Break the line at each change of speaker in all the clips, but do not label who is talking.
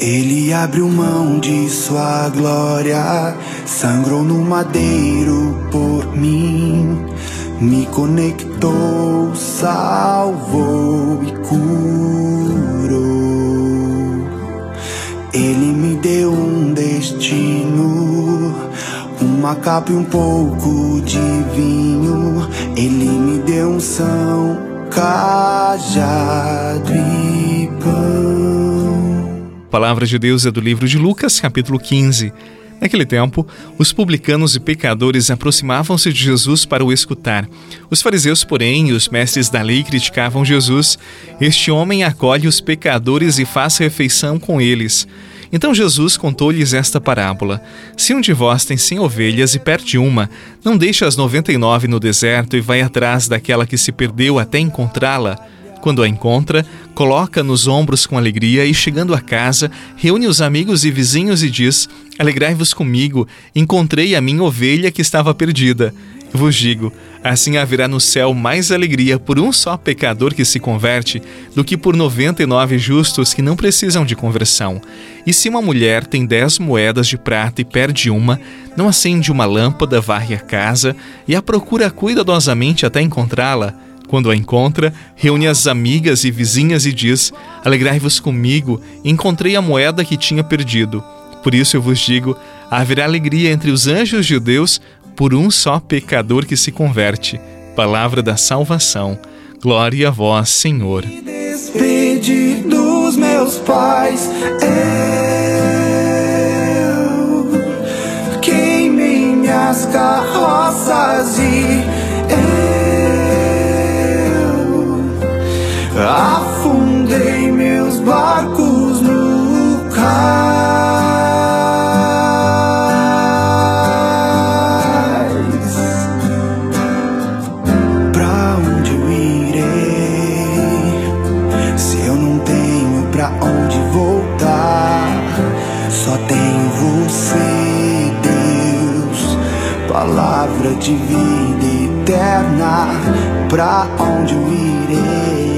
Ele abriu mão de sua glória, sangrou no madeiro por mim, me conectou, salvou e curou. Ele me deu um destino, uma capa e um pouco de vinho. Ele me deu um são, cajado e pão.
Palavra de Deus é do livro de Lucas, capítulo 15. Naquele tempo, os publicanos e pecadores aproximavam-se de Jesus para o escutar. Os fariseus, porém, e os mestres da lei criticavam Jesus. Este homem acolhe os pecadores e faz refeição com eles. Então Jesus contou-lhes esta parábola: Se um de vós tem cem ovelhas e perde uma, não deixa as noventa e nove no deserto e vai atrás daquela que se perdeu até encontrá-la. Quando a encontra, coloca nos ombros com alegria e, chegando a casa, reúne os amigos e vizinhos e diz: Alegrai-vos comigo, encontrei a minha ovelha que estava perdida. Vos digo: assim haverá no céu mais alegria por um só pecador que se converte do que por noventa e nove justos que não precisam de conversão. E se uma mulher tem dez moedas de prata e perde uma, não acende uma lâmpada, varre a casa e a procura cuidadosamente até encontrá-la? Quando a encontra, reúne as amigas e vizinhas e diz: Alegrai-vos comigo, encontrei a moeda que tinha perdido. Por isso eu vos digo: haverá alegria entre os anjos de Deus por um só pecador que se converte. Palavra da salvação. Glória a vós, Senhor.
Despedi dos meus pais, eu queimei minhas carroças e Afundei meus barcos no cais. Pra onde eu irei? Se eu não tenho pra onde voltar, só tenho você, Deus. Palavra de vida eterna. Pra onde eu irei?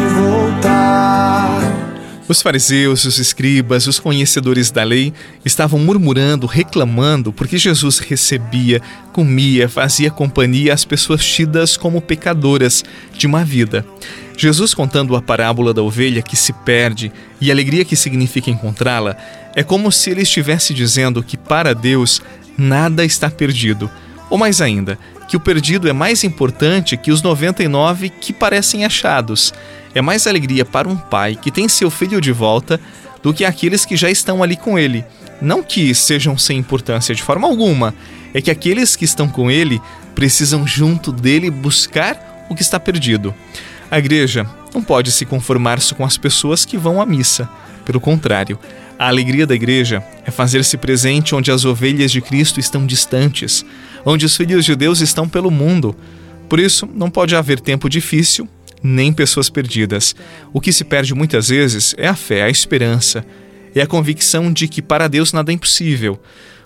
os fariseus, os escribas, os conhecedores da lei estavam murmurando, reclamando porque Jesus recebia, comia, fazia companhia às pessoas tidas como pecadoras de uma vida. Jesus contando a parábola da ovelha que se perde e a alegria que significa encontrá-la, é como se ele estivesse dizendo que para Deus nada está perdido. Ou mais ainda, que o perdido é mais importante que os 99 que parecem achados. É mais alegria para um pai que tem seu filho de volta do que aqueles que já estão ali com ele. Não que sejam sem importância de forma alguma, é que aqueles que estão com ele precisam junto dele buscar o que está perdido. A igreja não pode se conformar com as pessoas que vão à missa. Pelo contrário, a alegria da igreja é fazer-se presente onde as ovelhas de Cristo estão distantes, onde os filhos de Deus estão pelo mundo. Por isso, não pode haver tempo difícil nem pessoas perdidas. O que se perde muitas vezes é a fé, a esperança, é a convicção de que para Deus nada é impossível.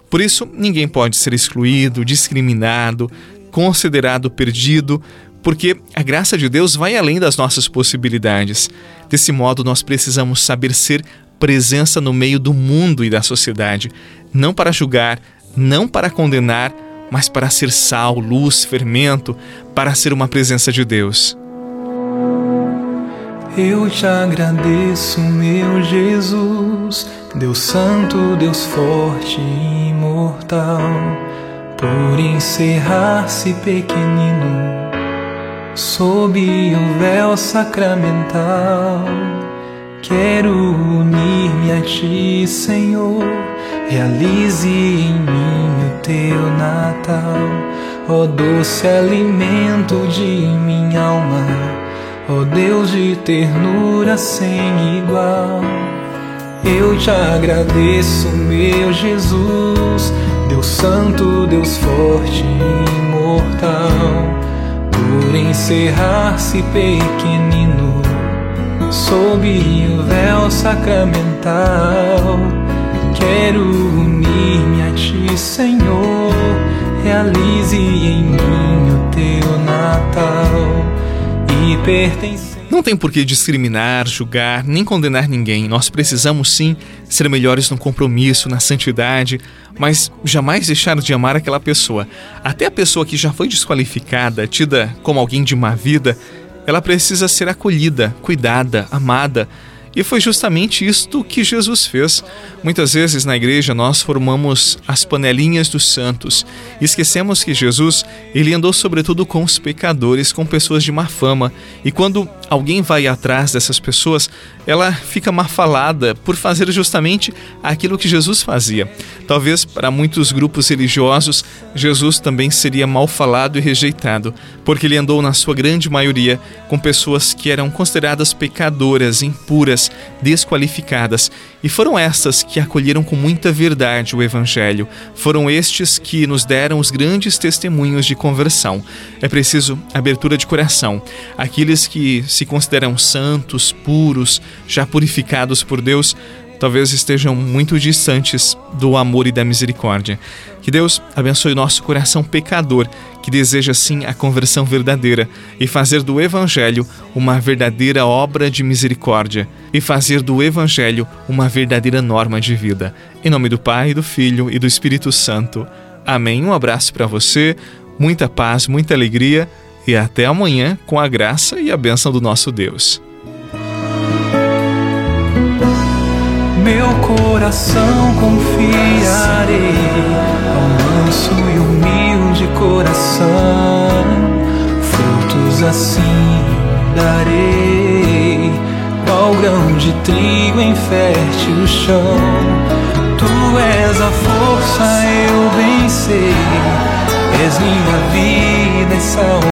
Por isso, ninguém pode ser excluído, discriminado, considerado perdido, porque a graça de Deus vai além das nossas possibilidades. Desse modo, nós precisamos saber ser presença no meio do mundo e da sociedade, não para julgar, não para condenar, mas para ser sal, luz, fermento, para ser uma presença de Deus.
Eu te agradeço, meu Jesus, Deus Santo, Deus forte e imortal, por encerrar-se pequenino sob o véu sacramental. Quero unir-me a ti, Senhor. Realize em mim o teu Natal, ó doce alimento de minha alma, ó oh, Deus de ternura sem igual. Eu te agradeço, meu Jesus, Deus Santo, Deus forte e imortal, por encerrar-se pequenino sob o véu sacramental. Quero unir-me a ti, Senhor. Realize em mim o teu Natal
Não tem por que discriminar, julgar, nem condenar ninguém. Nós precisamos sim ser melhores no compromisso, na santidade, mas jamais deixar de amar aquela pessoa. Até a pessoa que já foi desqualificada, tida como alguém de má vida, ela precisa ser acolhida, cuidada, amada. E foi justamente isto que Jesus fez. Muitas vezes na igreja nós formamos as panelinhas dos santos e esquecemos que Jesus, ele andou sobretudo com os pecadores, com pessoas de má fama. E quando alguém vai atrás dessas pessoas, ela fica mal falada por fazer justamente aquilo que Jesus fazia. Talvez para muitos grupos religiosos, Jesus também seria mal falado e rejeitado, porque ele andou na sua grande maioria com pessoas que eram consideradas pecadoras, impuras, desqualificadas, e foram estas que acolheram com muita verdade o Evangelho. Foram estes que nos deram os grandes testemunhos de conversão. É preciso abertura de coração. Aqueles que se consideram santos, puros, já purificados por Deus, talvez estejam muito distantes do amor e da misericórdia. Que Deus abençoe nosso coração pecador, que deseja sim a conversão verdadeira e fazer do Evangelho uma verdadeira obra de misericórdia e fazer do Evangelho uma verdadeira norma de vida. Em nome do Pai, do Filho e do Espírito Santo. Amém. Um abraço para você, muita paz, muita alegria e até amanhã com a graça e a bênção do nosso Deus.
Meu coração confiarei ao manso e humilde coração, frutos assim darei, qual grão de trigo em fértil chão. Tu és a força, eu sei, és minha vida e salvação.